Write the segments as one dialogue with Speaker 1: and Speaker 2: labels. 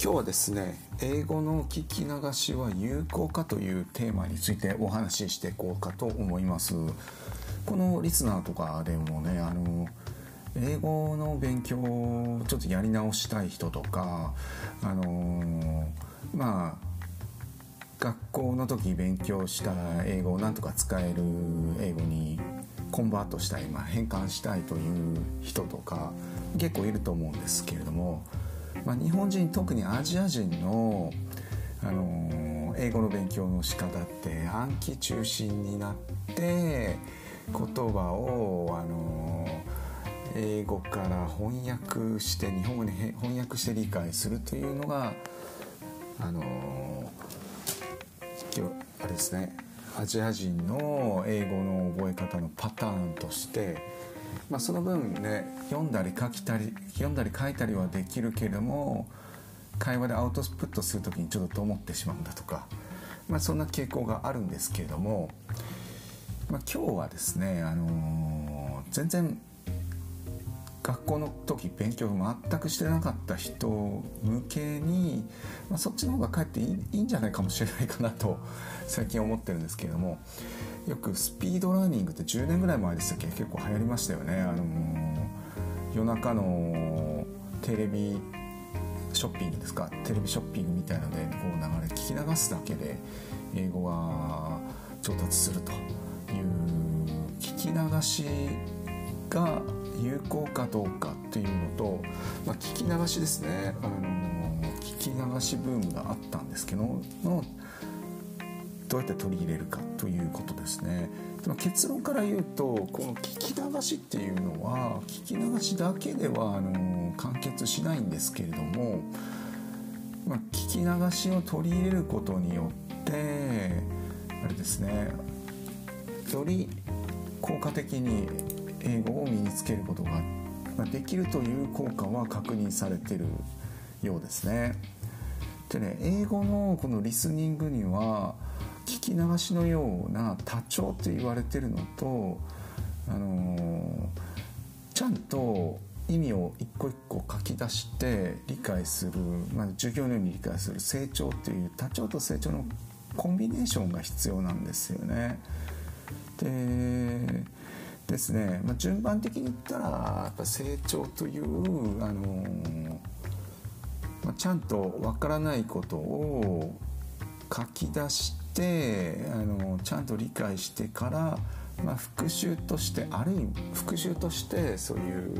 Speaker 1: 今日はですね英語の聞き流しは有効かというテーマについてお話ししていこうかと思います。このリスナーとかでもねあの英語の勉強をちょっとやり直したい人とかあのまあ学校の時勉強した英語をなんとか使える英語にコンバートしたい、まあ、変換したいという人とか結構いると思うんですけれども、まあ、日本人特にアジア人の、あの英語の勉強の仕方って暗記中心になって言葉を、あの英語から翻訳して日本語に翻訳して理解するというのがあのあれですねアジア人の英語の覚え方のパターンとして、まあ、その分ね読んだり書きたり読んだり書いたりはできるけれども会話でアウトプットする時にちょっと思ってしまうんだとか、まあ、そんな傾向があるんですけれども、まあ、今日はですね、あのー、全然学校の時勉強全くしてなかった人向けに、まあ、そっちの方がかえっていいいいんじゃないかもしれないかなと最近思ってるんですけれどもよくスピードラーニングって10年ぐらい前でしたっけ？結構流行りましたよね。あのー、夜中のテレビショッピングですか？テレビショッピングみたいのでこう流れ聞き流すだけで英語が上達するという聞き流しが有効かどうかっていうのと、まあ、聞き流しですね、あの聞き流しブームがあったんですけどのどうやって取り入れるかということですねでも結論から言うとこの聞き流しっていうのは聞き流しだけではあの完結しないんですけれども、まあ、聞き流しを取り入れることによってあれですねより効果的に英語を身につけることができるという効果は確認されてるようですね。でね英語のこのリスニングには聞き流しのような多聴って言われてるのと、あのー、ちゃんと意味を一個一個書き出して理解する、まあ、授業のように理解する成長っていう多聴と成長のコンビネーションが必要なんですよね。でですね、まあ、順番的に言ったらやっぱ成長という、あの、まあ、ちゃんとわからないことを書き出してあのちゃんと理解してから、まあ、復習としてある意味復習としてそういう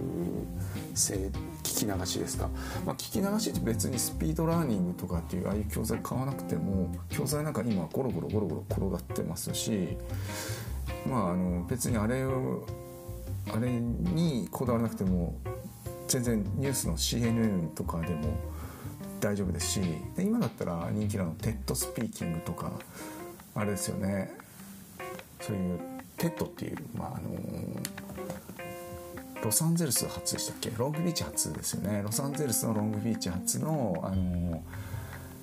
Speaker 1: 聞き流しですか、まあ、聞き流しって別にスピードラーニングとかっていうああいう教材買わなくても教材なんか今ゴロゴロゴロゴロ転がってますしまああの別にあれをあれにこだわらなくても全然ニュースの CNN とかでも大丈夫ですしで今だったら人気なの TED スピーキングとかあれですよね。そういう TED っていう、まああのロサンゼルス発でしたっけ？ロングビーチ発ですよね。ロサンゼルスのロングビーチ発の、あの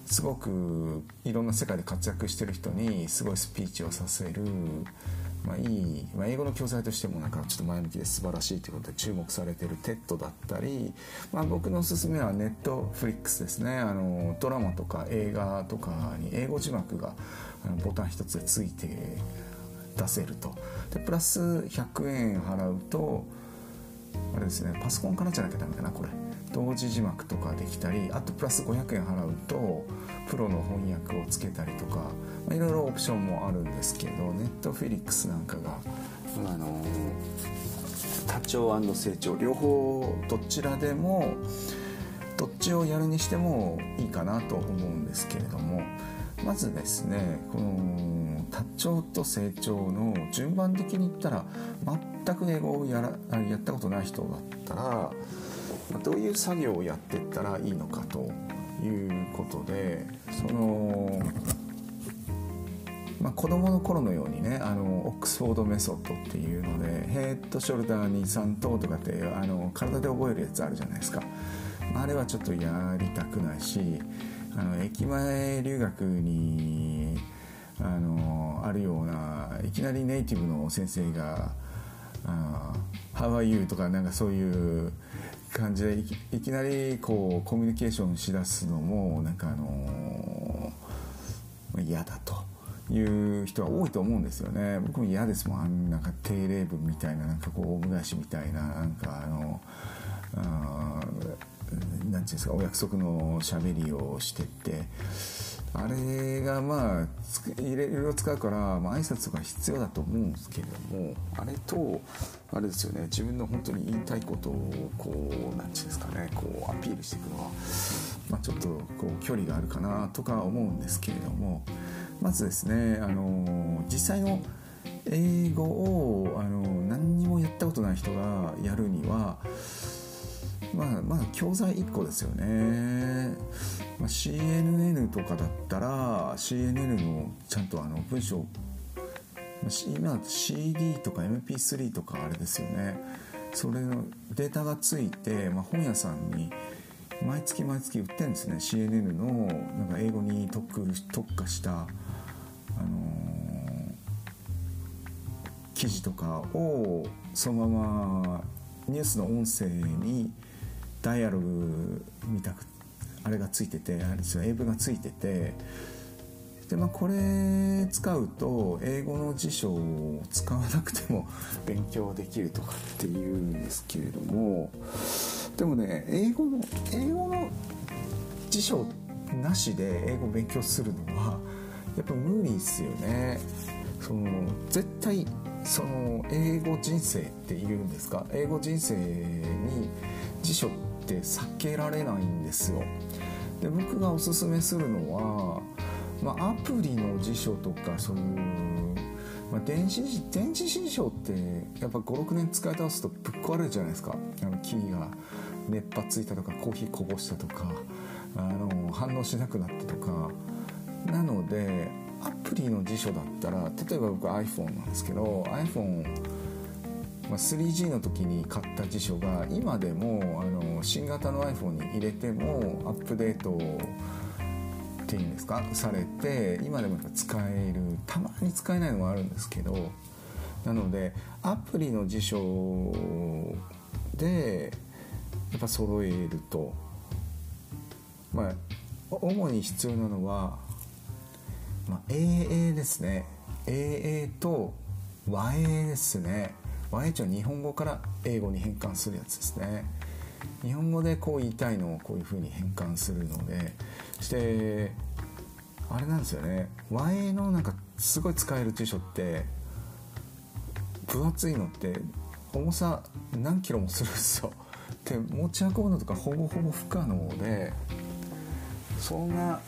Speaker 1: すごくいろんな世界で活躍してる人にすごいスピーチをさせるまあ、いい、まあ、英語の教材としてもなんかちょっと前向きで素晴らしいということで注目されてる TED だったり、まあ、僕のおすすめはネットフリックスですね。あのドラマとか映画とかに英語字幕がボタン一つでついて出せると。でプラス100円払うとあれですねパソコンからじゃなきゃダメかなこれ。同時字幕とかできたりあとプラス500円払うとプロの翻訳をつけたりとか、まあ、いろいろオプションもあるんですけどネットフィリックスなんかがあの多聴成長両方どちらでもどっちをやるにしてもいいかなと思うんですけれどもまずですねこの多聴と成長の順番的に言ったら全く英語をやらやったことない人だったらどういう作業をやっていったらいいのかということでその、まあ、子供の頃のようにねあのオックスフォードメソッドっていうのでヘッドショルダーに3頭とかってあの体で覚えるやつあるじゃないですか、あ、れはちょっとやりたくないしあの駅前留学にあのあるようないきなりネイティブの先生が「How are you?」とかなんかそういう感じでいきなりこうコミュニケーションしだすのもなんかあの嫌だという人は多いと思うんですよね。僕も嫌ですもん。あんなんか定例文みたいななんかこうオウム返しみたいななんかあのあなんていうんですかお約束のしゃべりをしてって。あれがまあいろいろ使うから、まあ挨拶が必要だと思うんですけれどもあれとあれですよね。自分の本当に言いたいことをこう何て言うんですかねこうアピールしていくのは、まあ、ちょっとこう距離があるかなとか思うんですけれどもまずですねあの実際の英語をあの何にもやったことない人がやるにはまあまあ教材1個ですよね、まあ、CNN とかだったら CNN のちゃんとあの文章今 CD とか MP3 とかあれですよね。それのデータがついて、まあ、本屋さんに毎月毎月売ってるんですね。CNN のなんか英語に特化した、あのー、記事とかをそのままニュースの音声にダイアログみたくあれがついててあれですよ英文がついててでまあこれ使うと英語の辞書を使わなくても 勉強できるとかっていうんですけれどもでもね英語の英語の辞書なしで英語を勉強するのはやっぱ無理ですよね。その絶対その英語人生っていうんですか？英語人生に辞書ってって避けられないんですよ。で僕がおすすめするのは、まあ、アプリの辞書とかそういう、まあ、電子電子辞書ってやっぱ56年使い倒すとぶっ壊れるじゃないですか。あのキーが熱波ついたとかコーヒーこぼしたとかあの反応しなくなったとか。なのでアプリの辞書だったら例えば僕 iPhone なんですけど iPhone まあ、3G の時に買った辞書が今でもあの新型の iPhone に入れてもアップデートっていうんですかされて今でも使えるたまに使えないのもあるんですけどなのでアプリの辞書でやっぱ揃えるとまあ主に必要なのは、まあ、AA ですね。AA と和英ですね。和英は日本語から英語に変換するやつですね。日本語でこう言いたいのをこういうふうに変換するのでしてあれなんですよね。和英のなんかすごい使える辞書って分厚いのって重さ何キロもするんですよ。で持ち運ぶのとかほぼほぼ不可能でそんな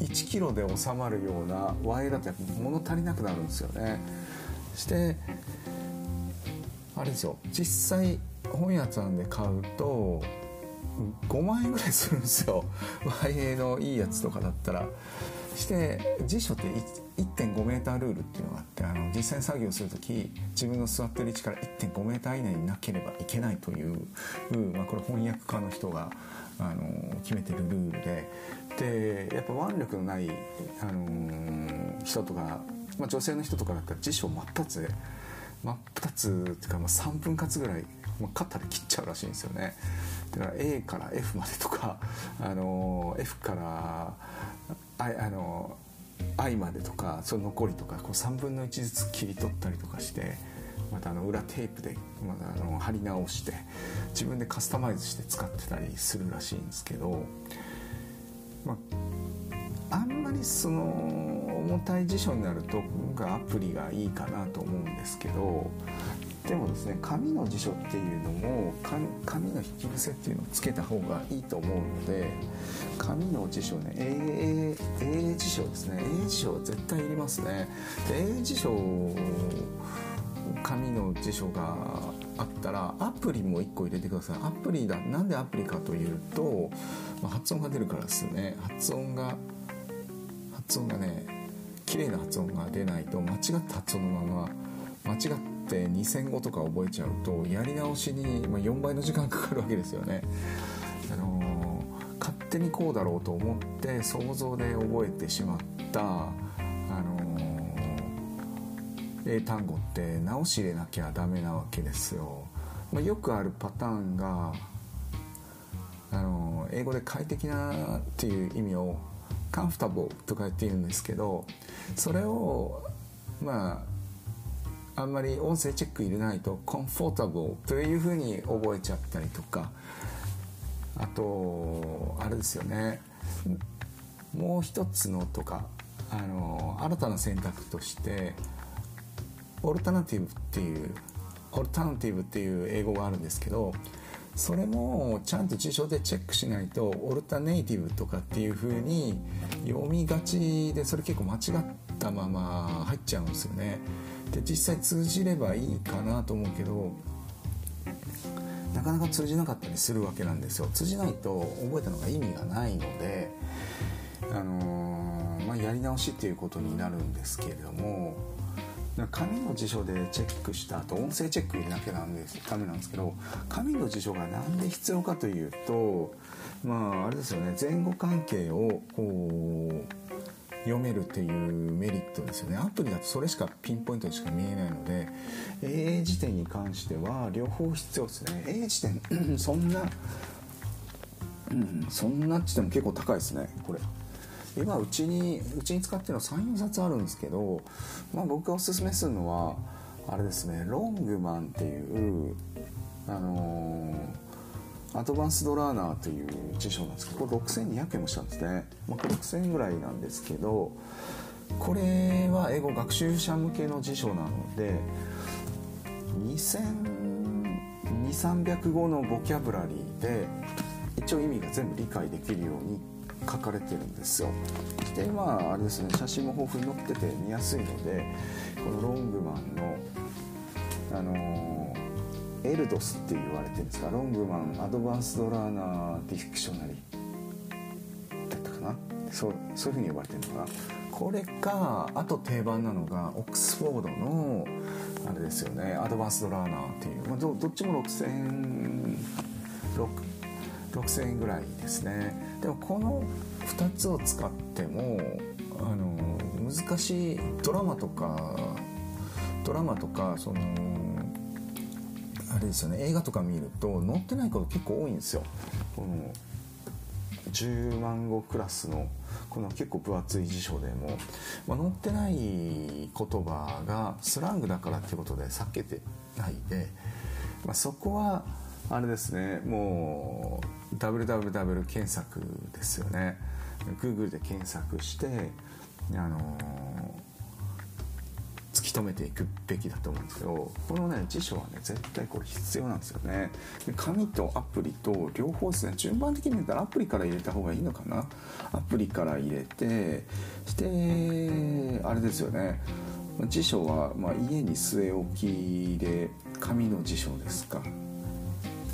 Speaker 1: 1キロで収まるような和英だとやっぱ物足りなくなるんですよね。してれですよ。実際本屋さんで買うと5万円ぐらいするんですよ。和英のいいやつとかだったら。して辞書って1.5メータールールっていうのがあってあの実際に作業する時自分の座ってる位置から1.5メーター以内になければいけないという、まあ、これ翻訳家の人があの決めてるルールで。でやっぱ腕力のない、あの人とか、まあ、女性の人とかだったら辞書真っ二つで真っ二つっていうか、まあ、3分割ぐらい、まあ、カッターで切っちゃうらしいんですよね。だから A から F までとか、あの F からああの I までとかその残りとかこう3分の1ずつ切り取ったりとかしてまたあの裏テープでまたあの貼り直して自分でカスタマイズして使ってたりするらしいんですけど、まあ、あんまりその重たい辞書になると僕はアプリがいいかなと思うんですけどでもですね紙の辞書っていうのも紙の引き癖っていうのをつけた方がいいと思うので紙の辞書ね英英辞書ですね。英辞書は絶対いりますね。で英辞書紙の辞書があったらアプリも1個入れてください。アプリだなんでアプリかというと、まあ、発音が出るからですね。発音が発音がね綺麗な発音が出ないと間違った発音のまま間違って2000語とか覚えちゃうとやり直しに4倍の時間かかるわけですよね。あのー、勝手にこうだろうと思って想像で覚えてしまった、あのー、英単語って直し入れなきゃダメなわけですよ。まあ、よくあるパターンがあの英語で快適なっていう意味をカンフタボーとか言って言うんですけどそれをまああんまり音声チェック入れないとコンフォータブルというふうに覚えちゃったりとかあとあれですよね。もう一つのとかあの新たな選択としてオルタナティブっていうオルタナティブっていう英語があるんですけどそれもちゃんと辞書でチェックしないとオルタネイティブとかっていう風に読みがちでそれ結構間違ったまま入っちゃうんですよね。で実際通じればいいかなと思うけどなかなか通じなかったりするわけなんですよ。通じないと覚えたのが意味がないのであのー、まあ、やり直しっていうことになるんですけれども紙の辞書でチェックした後音声チェック入れなきゃなんです。ダメなんですけど紙の辞書が何で必要かというとまああれですよね。前後関係をこう読めるっていうメリットですよね。アプリだとそれしかピンポイントにしか見えないので英辞典に関しては両方必要ですね。英辞典そんなうんそんなっつっても結構高いですねこれ。今うちにうちに使ってるのは34冊あるんですけど、まあ、僕がおすすめするのはあれですねロングマンっていうあのー、アドバンスドラーナーという辞書なんですけどこれ6200円もしたんですね、まあ、6000円ぐらいなんですけどこれは英語学習者向けの辞書なので2200300語のボキャブラリーで一応意味が全部理解できるように書かれてるんですよ。でまああれですね写真も豊富に載ってて見やすいのでこのロングマンのあのー、エルドスって言われてるんですか？ロングマン Advanced Learner Dictionary だったかな？そうそういうふうに呼ばれてるのかな？これかあと定番なのがオックスフォードのあれですよね Advanced Learner っていう、まあ、どどっちも6000 6000円ぐらいですね。でもこの2つを使ってもあの難しいドラマとかドラマとかそのあれですよね映画とか見ると載ってないこと結構多いんですよ。この10万語クラスのこの結構分厚い辞書でも、まあ、載ってない言葉がスラングだからってことで避けてないで、まあ、そこはあれですねもう www 検索ですよね。Google で検索してあの突き止めていくべきだと思うんですけどこのね辞書はね絶対これ必要なんですよね。で紙とアプリと両方ですね順番的に言ったらアプリから入れた方がいいのかな。アプリから入れてしてあれですよね。辞書は、まあ、家に据え置きで紙の辞書ですか。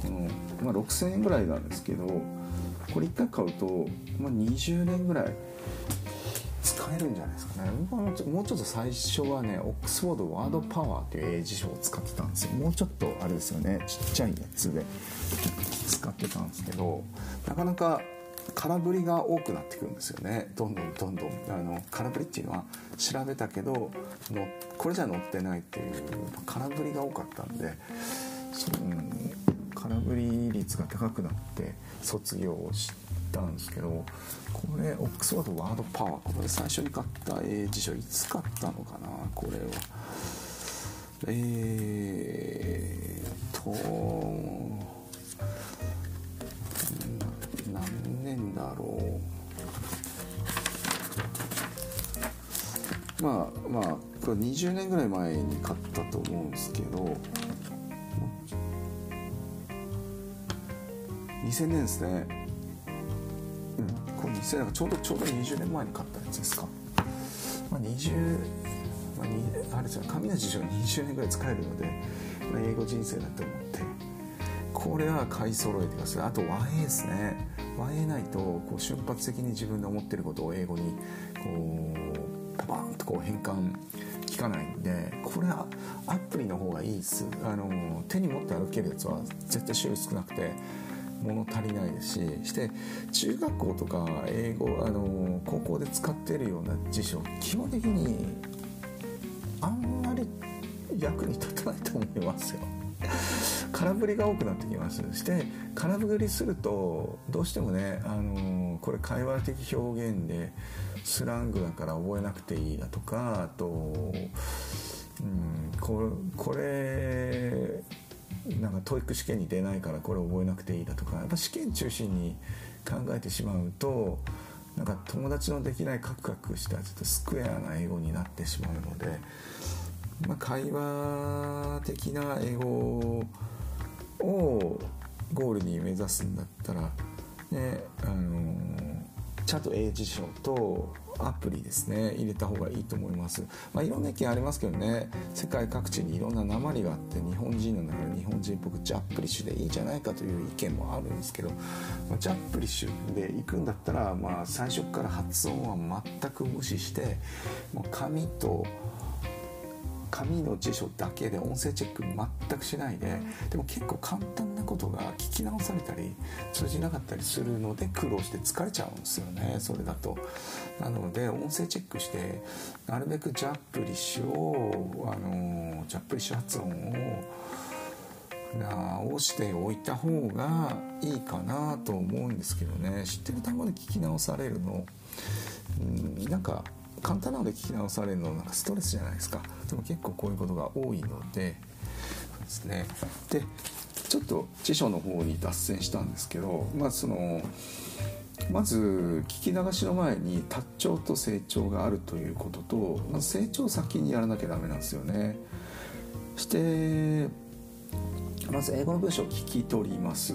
Speaker 1: この、まあ、6000円ぐらいなんですけどこれ1回買うと、まあ、20年ぐらい使えるんじゃないですかね。僕はもうちょっと最初はねオックスフォードワードパワーという英辞書を使ってたんですよ。もうちょっとあれですよね。ちっちゃいやつで使ってたんですけどなかなか空振りが多くなってくるんですよね。どんどんどんどん。あの空振りっていうのは調べたけどのこれじゃ載ってないっていう空振りが多かったんでそ、うん、率が高くなって卒業したんですけどこれオックスフォードワードパワーこれ最初に買った英辞書いつ買ったのかな？これはえー、と何年だろう。まあまあこれ20年ぐらい前に買ったと思うんですけど2000年ですね。うん。これ2000年ちょうどちょうど20年前に買ったやつですか。まあ20まあ、あれですよ紙の辞書が20年ぐらい使えるので、まあ、英語人生だと思って。これは買い揃えてください。あと和英ですね。和英ないとこう瞬発的に自分の思ってることを英語にこうパパンとこう変換聞かないんでこれはアプリの方がいいです。あの手に持って歩けるやつは絶対種類少なくて物足りないですしして中学校とか英語あの高校で使ってるような辞書基本的にあんまり役に立たないと思いますよ。空振りが多くなってきますして空振りするとどうしてもね、あのこれ会話的表現でスラングだから覚えなくていいだとかあと、うん、これなんかトイック試験に出ないからこれ覚えなくていいだとかやっぱ試験中心に考えてしまうとなんか友達のできないカクカクしたちょっとスクエアな英語になってしまうので、まあ、会話的な英語をゴールに目指すんだったら、ねあのチャット英辞書とアプリですね入れた方がいいと思います、まあ、いろんな意見ありますけどね世界各地にいろんな鉛があって日本人の中で日本人っぽくジャップリッシュでいいんじゃないかという意見もあるんですけど、まあ、ジャップリッシュで行くんだったら、まあ、最初から発音は全く無視してもう紙と紙の辞書だけで音声チェック全くしないででも結構簡単なことが聞き直されたり通じなかったりするので苦労して疲れちゃうんですよねそれだと。なので音声チェックしてなるべくジャップリッシュをあのジャップリッシュ発音を直しておいた方がいいかなと思うんですけどね。知ってる単語で聞き直されるのうんなんか簡単なので聞き直されるのなんかストレスじゃないですか。でも結構こういうことが多いのでですね。でちょっと辞書の方に脱線したんですけどまあそのまず聞き流しの前に達長と成長があるということとま成長先にやらなきゃダメなんですよね。してまず英語の文章を聞き取ります。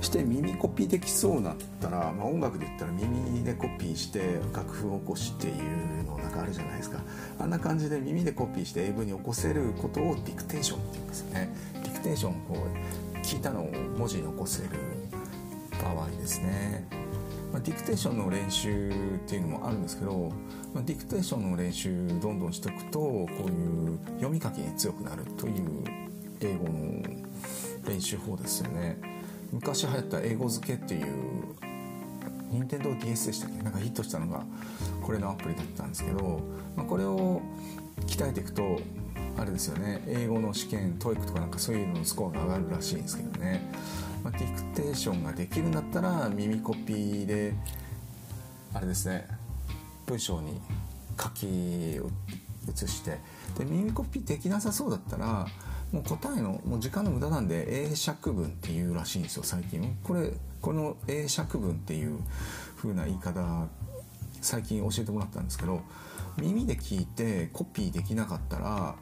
Speaker 1: して耳コピーできそうなったら、まあ、音楽で言ったら耳でコピーして楽譜を起こしっていうのなんかあるじゃないですか。あんな感じで耳でコピーして英文に起こせることをディクテーションって言うんですよね。ディクテーションこう聞いたのを文字に起こせる場合ですね、まあ、ディクテーションの練習っていうのもあるんですけど、まあ、ディクテーションの練習どんどんしておくとこういう読み書きに強くなるという英語の練習法ですよね。昔流行った英語付けっていう任天堂 d s でしたっけ？なんかヒットしたのがこれのアプリだったんですけど、まあ、これを鍛えていくとあれですよね。英語の試験 TOEIC とかなんかそういうののスコアが上がるらしいんですけどね、まあ、ディクテーションができるんだったら耳コピーであれですね。文章に書き写してで耳コピーできなさそうだったらもう答えのもう時間の無駄なんで英釈文っていうらしいんですよ最近。これこの英釈文っていう風な言い方最近教えてもらったんですけど耳で聞いてコピーできなかったら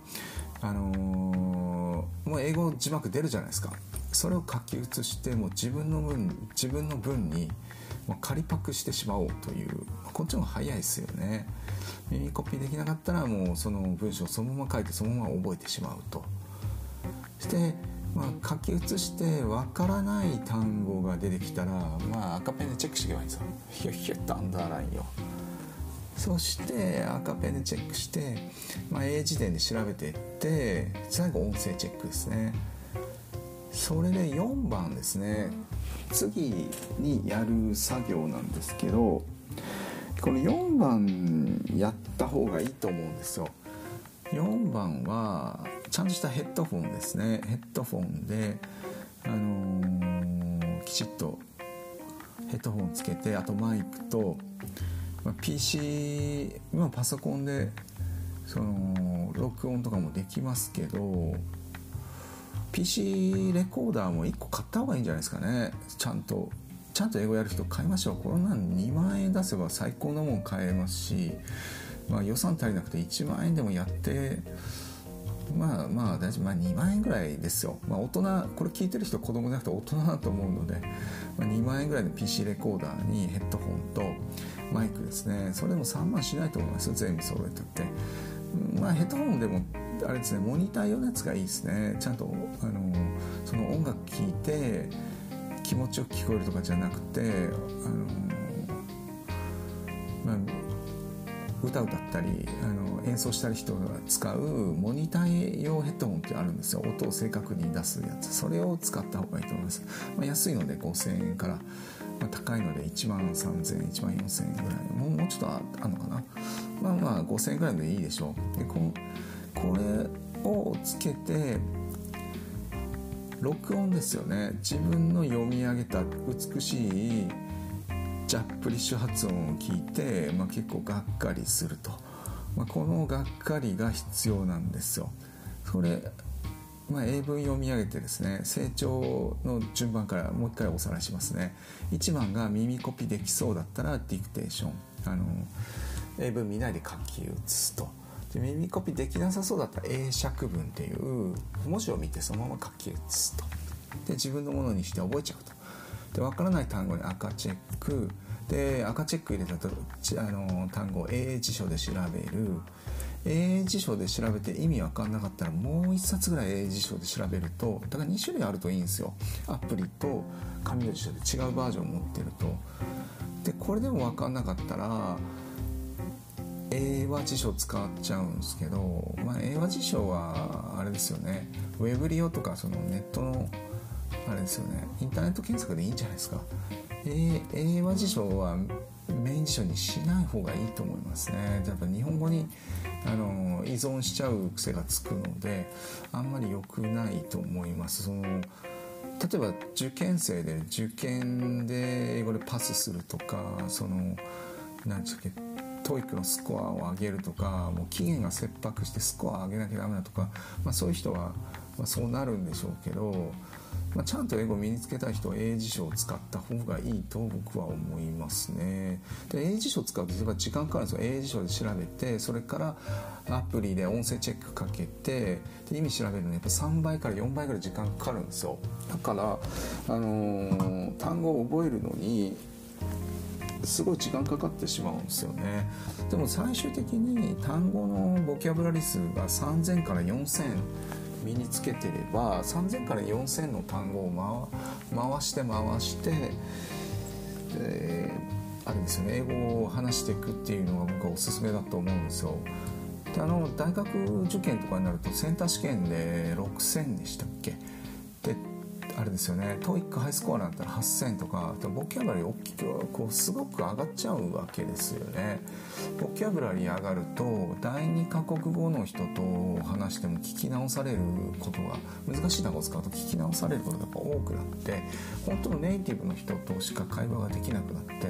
Speaker 1: あのー、もう英語字幕出るじゃないですか。それを書き写してもう自分の文自分の文にもう仮パクしてしまおうというこっちの方が早いですよね。耳コピーできなかったらもうその文章をそのまま書いてそのまま覚えてしまうと。して、まあ、書き写してわからない単語が出てきたら、まあ、赤ペンでチェックしていけばいいんですよヒュッヒュッとアンダーラインをそして赤ペンでチェックして、まあ、英辞典で調べていって最後音声チェックですね。それで4番ですね。次にやる作業なんですけどこの4番やった方がいいと思うんですよ。4番はちゃんとしたヘッドフォンですね。ヘッドフォンで、あのー、きちっとヘッドフォンつけてあとマイクと、まあ、PC 今パソコンでその録音とかもできますけど PC レコーダーも1個買った方がいいんじゃないですかね。ちゃんとちゃんと英語やる人買いましょう。こんなん2万円出せば最高のもん買えますし、まあ、予算足りなくて1万円でもやってまあまあ大丈夫、まあ、2万円ぐらいですよ、まあ、大人これ聞いてる人子供じゃなくて大人だと思うので、まあ、2万円ぐらいの PC レコーダーにヘッドホンとマイクですね。それでも3万しないと思いますよ。全部揃えてって。まあヘッドホンでもあれですねモニター用のやつがいいですね。ちゃんとあのその音楽聴いて気持ちよく聞こえるとかじゃなくてあのまあ歌歌ったりあの演奏したり人が使うモニター用ヘッドホンってあるんですよ。音を正確に出すやつ。それを使った方がいいと思います、まあ、安いので5000円から、まあ、高いので1万3000円1万4000円ぐらい。もうもうちょっとあるのかな。まあまあ5000円ぐらいでいいでしょう。でここれをつけて録音ですよね。自分の読み上げた美しいジャップリッシュ発音を聞いて、まあ、結構がっかりすると、まあ、このがっかりが必要なんですよ。それ、まあ、英文読み上げてですね成長の順番からもう一回おさらいしますね。1番が耳コピできそうだったらディクテーション。あの英文見ないで書き写すと。で耳コピできなさそうだったら英釈文っていう文字を見てそのまま書き写すと。で自分のものにして覚えちゃうと。で分からない単語に赤チェック。で赤チェック入れたとあの単語を英辞書で調べる。英辞書で調べて意味分かんなかったらもう1冊ぐらい英辞書で調べるとだから2種類あるといいんですよ。アプリと紙の辞書で違うバージョンを持ってると。でこれでも分かんなかったら英和辞書使っちゃうんですけど、まあ、英和辞書はあれですよね。ウェブ利用とかそのネットのあれですよね。インターネット検索でいいんじゃないですか。英和辞書はメイン辞書にしない方がいいと思いますね。やっぱ日本語にあの依存しちゃう癖がつくのであんまり良くないと思います。その例えば受験生で受験で英語でパスするとかその何でしたっけトイックのスコアを上げるとかもう期限が切迫してスコアを上げなきゃダメだとか、まあ、そういう人は、まあ、そうなるんでしょうけどまあ、ちゃんと英語を身につけた人は英英辞書を使った方がいいと僕は思いますね。で英英辞書を使うと例えば時間かかるんですよ。英英辞書で調べてそれからアプリで音声チェックかけてで意味調べるのにやっぱ3倍から4倍ぐらい時間かかるんですよ。だから、あのー、単語を覚えるのにすごい時間かかってしまうんですよね。でも最終的に単語のボキャブラリ数が3000から4000身につけてれば3000から4000の単語を回して回して、えー、あれですよね英語を話していくっていうのが僕はおすすめだと思うんですよ。であの大学受験とかになるとセンター試験で6000でしたっけ？であれですよね。TOEIC ハイスコアなんたら8000とかボキャブラリー大きくこうすごく上がっちゃうわけですよね。ボキャブラリー上がると第2カ国語の人と話しても聞き直されることが難しい単語を使うと聞き直されることが多くなって本当のネイティブの人としか会話ができなくなって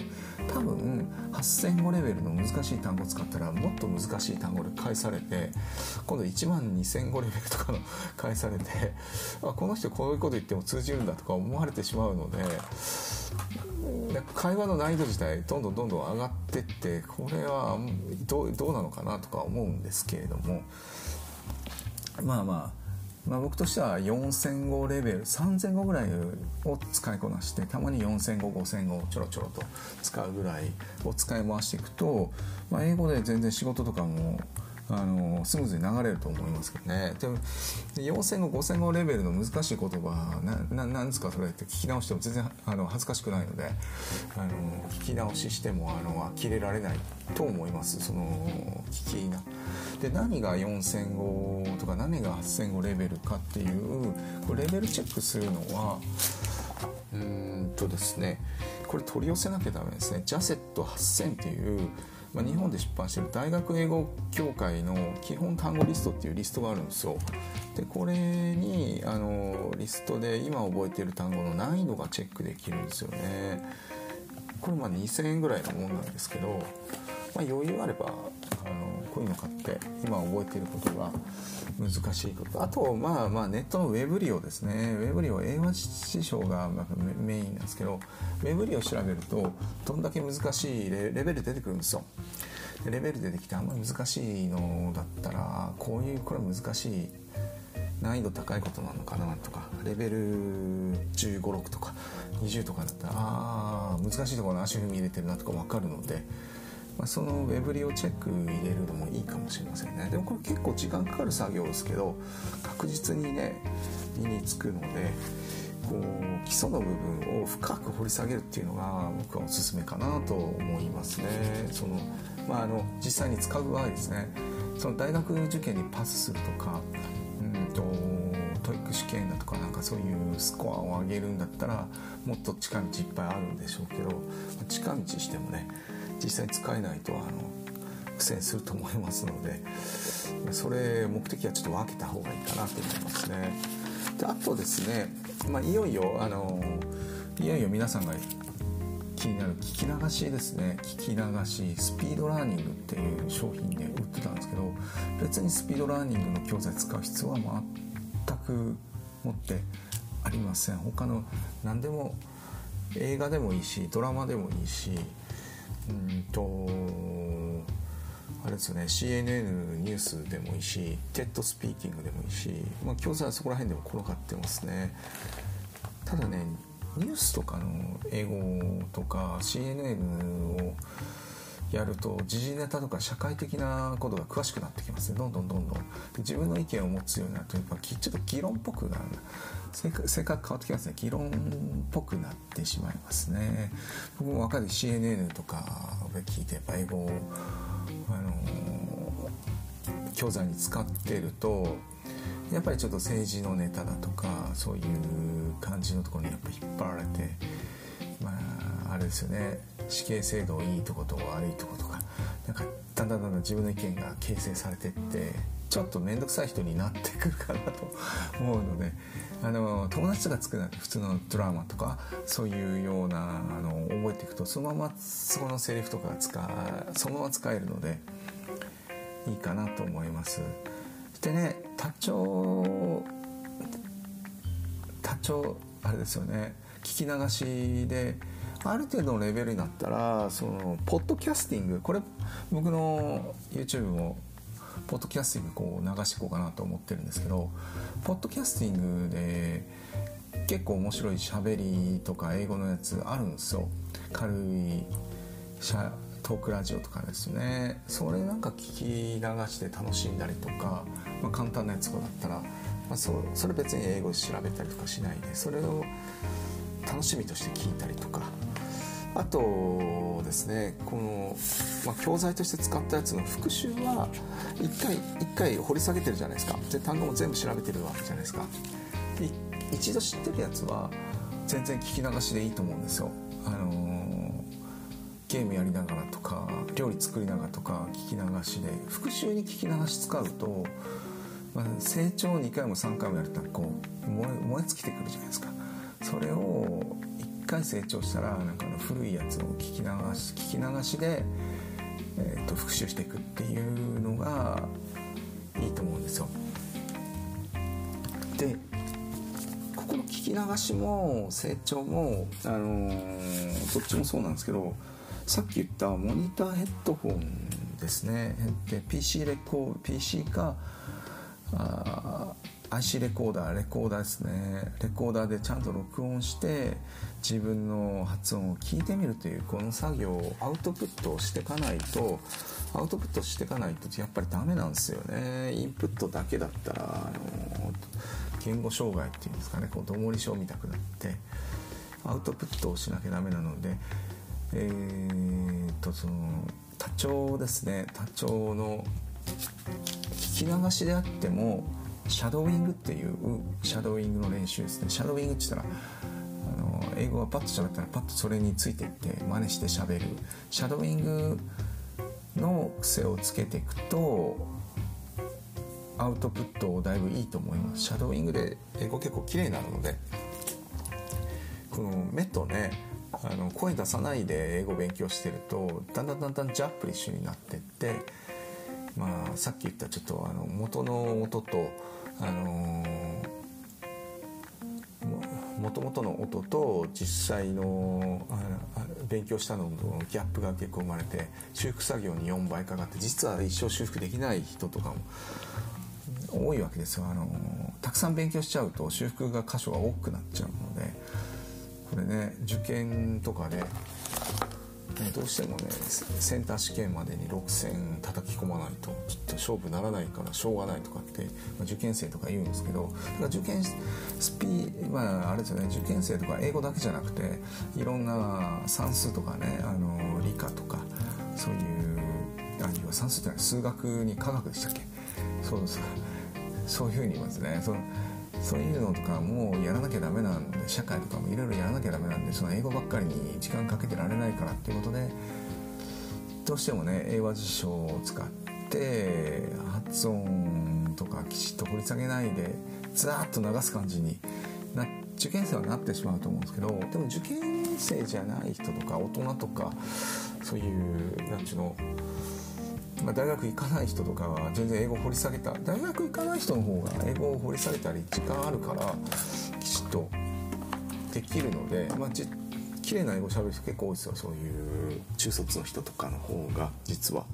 Speaker 1: 多分8000語レベルの難しい単語使ったらもっと難しい単語で返されて今度1万2000語レベルとかの返されて あこの人こういうこと言っても通じるんだとか思われてしまうので会話の難易度自体どんどんどんどん上がってってこれはどうなのかなとか思うんですけれどもまあまあまあ、僕としては4000語レベル3000語ぐらいを使いこなしてたまに4000語5000語をちょろちょろと使うぐらいを使い回していくと、まあ、英語で全然仕事とかもあのスムーズに流れると思いますけどね。でも4000語5000語レベルの難しい言葉ななんですかそれって聞き直しても全然あの恥ずかしくないのであの聞き直ししてもあの呆れられないと思います。その聞きな。で何が4000語とか何が8000語レベルかっていうこれレベルチェックするのはうんとですねこれ取り寄せなきゃダメですね。ジャセット8000っていうまあ、日本で出版してる大学英語協会の基本単語リストっていうリストがあるんですよ。でこれにあのリストで今覚えてる単語の難易度がチェックできるんですよね。これまあ2000円ぐらいのもんなんですけど、まあ、余裕あればあのこういうの買って今覚えていることが難しいこと。あとまあまあネットのウェブ利用ですね。ウェブ利用英和辞書がメインなんですけどウェブ利用調べるとどんだけ難しいレベル出てくるんですよ。レベル出てきてあんまり難しいのだったらこういうこれ難しい難易度高いことなのかなとかレベル1 5 6とか20とかだったらあ難しいところの足踏み入れてるなとか分かるのでまあ、そのウェブリをチェック入れるのもいいかもしれませんね。でもこれ結構時間かかる作業ですけど確実にね身につくのでこう基礎の部分を深く掘り下げるっていうのが僕はおすすめかなと思いますね。その、まあ、あの実際に使う場合ですね。その大学受験にパスするとかうんとトイック試験だとかなんかそういうスコアを上げるんだったらもっと近道いっぱいあるんでしょうけど近道してもね実際使えないとあの苦戦すると思いますのでそれ目的はちょっと分けた方がいいかなと思いますね。であとですね、まあ、いよいよあのいよいよ皆さんが気になる聞き流しですね聞き流しスピードラーニングっていう商品で売ってたんですけど別にスピードラーニングの教材使う必要は全く持ってありません他の何でも映画でもいいしドラマでもいいしうんとあれですよね CNN ニュースでもいいしゲットスピーキングでもいいし、まあ、教材はそこら辺でも転がってますね。ただねニュースとかの英語とか CNN をやると時事ネタとか社会的なことが詳しくなってきますね。どんどんどんどん。で自分の意見を持つようになるとやっぱちょっと議論っぽくなる。性格変わってきますね。議論っぽくなってしまいますね。僕も若い CNN とかで聞いてやっぱ英語を、あの教材に使ってるとやっぱりちょっと政治のネタだとかそういう感じのところにやっぱ引っ張られてあれですよね。死刑制度いいとこと悪いとことか。なんかだんだんだんだん自分の意見が形成されてってちょっと面倒くさい人になってくるかなと思うので。あの友達が作る普通のドラマとかそういうようなあの覚えていくとそのままそこのセリフとかが使そのまま使えるのでいいかなと思います。でね多聴多聴あれですよね。聞き流しである程度のレベルになったらそのポッドキャスティングこれ僕の YouTube もポッドキャスティングこう流していこうかなと思ってるんですけどポッドキャスティングで結構面白い喋りとか英語のやつあるんですよ。軽いトークラジオとかですね。それなんか聞き流して楽しんだりとか、まあ、簡単なやつだったら、まあ、そそれ別に英語で調べたりとかしないでそれを楽しみとして聞いたりとか。あとですねこの、まあ、教材として使ったやつの復習は1回1回掘り下げてるじゃないですか。で単語も全部調べてるわけじゃないですか。で一度知ってるやつは全然聞き流しでいいと思うんですよ。あのゲームやりながらとか料理作りながらとか聞き流しで。復習に聞き流し使うと、まあ、成長2回も3回もやるとこう燃え尽きてくるじゃないですか。それを回成長したらなんかの古いやつを聞き流し聞き流しで、えー、と復習していくっていうのがいいと思うんですよ。でここの聞き流しも成長も、あのー、どっちもそうなんですけどさっき言ったモニターヘッドホンですね。で PC レコー PC かあ IC レコーダーレコーダーですね。レコーダーでちゃんと録音して自分の発音を聞いてみるというこの作業をアウトプットをしていかないとアウトプットしていかないとやっぱりダメなんですよね。インプットだけだったらあの言語障害っていうんですかね。こうどもり症みたくなってアウトプットをしなきゃダメなのでえー、とその多聴ですね。多聴の聞き流しであってもシャドーイングっていうシャドーイングの練習ですね。シャドーイングって言ったらあの英語がパッと喋ったらパッとそれについていって真似して喋る。シャドーイングの癖をつけていくとアウトプットをだいぶいいと思います。シャドーイングで英語結構綺麗になるのでこの目とねあの声出さないで英語勉強してるとだんだんだんだんジャップリッシュになってってまあさっき言ったちょっとあの元の音とあの元々の音と実際の勉強したののギャップが結構生まれて修復作業に4倍かかって実は一生修復できない人とかも多いわけですよ。あのたくさん勉強しちゃうと修復が箇所が多くなっちゃうのでこれね受験とかで、どうしてもねセンター試験までに6000叩き込まないとちょっと勝負ならないからしょうがないとかって、ま、受験生とか言うんですけどだから受験スピまああれですよね受験生とか英語だけじゃなくていろんな算数とかねあの理科とかそういうあるいは算数じゃない数学に科学でしたっけ？そうですそういうふうに言いますね。そのそういうのとかもやらなきゃダメなんで社会とかもいろいろやらなきゃダメなんでその英語ばっかりに時間かけてられないからっていうことでどうしてもね英和辞書を使って発音とかきちっと掘り下げないでザーッと流す感じにな受験生はなってしまうと思うんですけどでも受験生じゃない人とか大人とかそういうなんちゅうの、まあ、大学行かない人とかは全然英語を掘り下げた大学行かない人の方が英語を掘り下げたり時間あるからきちっとできるので、まあ、じ綺麗な英語喋る人結構多いですよそういう中卒の人とかの方が実は。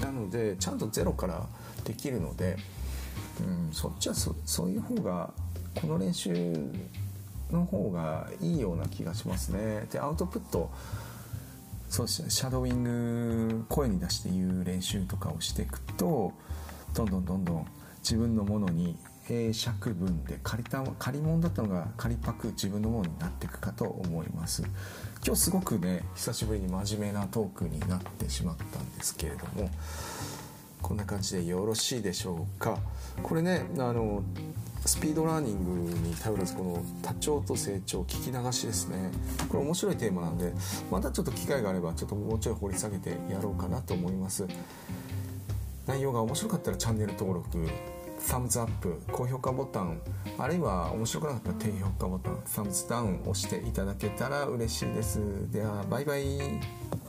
Speaker 1: なのでちゃんとゼロからできるので、うん、そっちはそそういう方がこの練習の方がいいような気がしますね。でアウトプットそうシャドーイング声に出して言う練習とかをしていくとどんどんどんどん自分のものに英釈文で借りた借り物だったのが借りパク自分のものになっていくかと思います。今日すごくね久しぶりに真面目なトークになってしまったんですけれどもこんな感じでよろしいでしょうか？これねあのスピードラーニングに頼らずこの多聴と成長聞き流しですね。これ面白いテーマなんでまたちょっと機会があればちょっともうちょい掘り下げてやろうかなと思います。内容が面白かったらチャンネル登録サムズアップ高評価ボタンあるいは面白くなかったら低評価ボタンサムズダウン押していただけたら嬉しいです。ではバイバイ。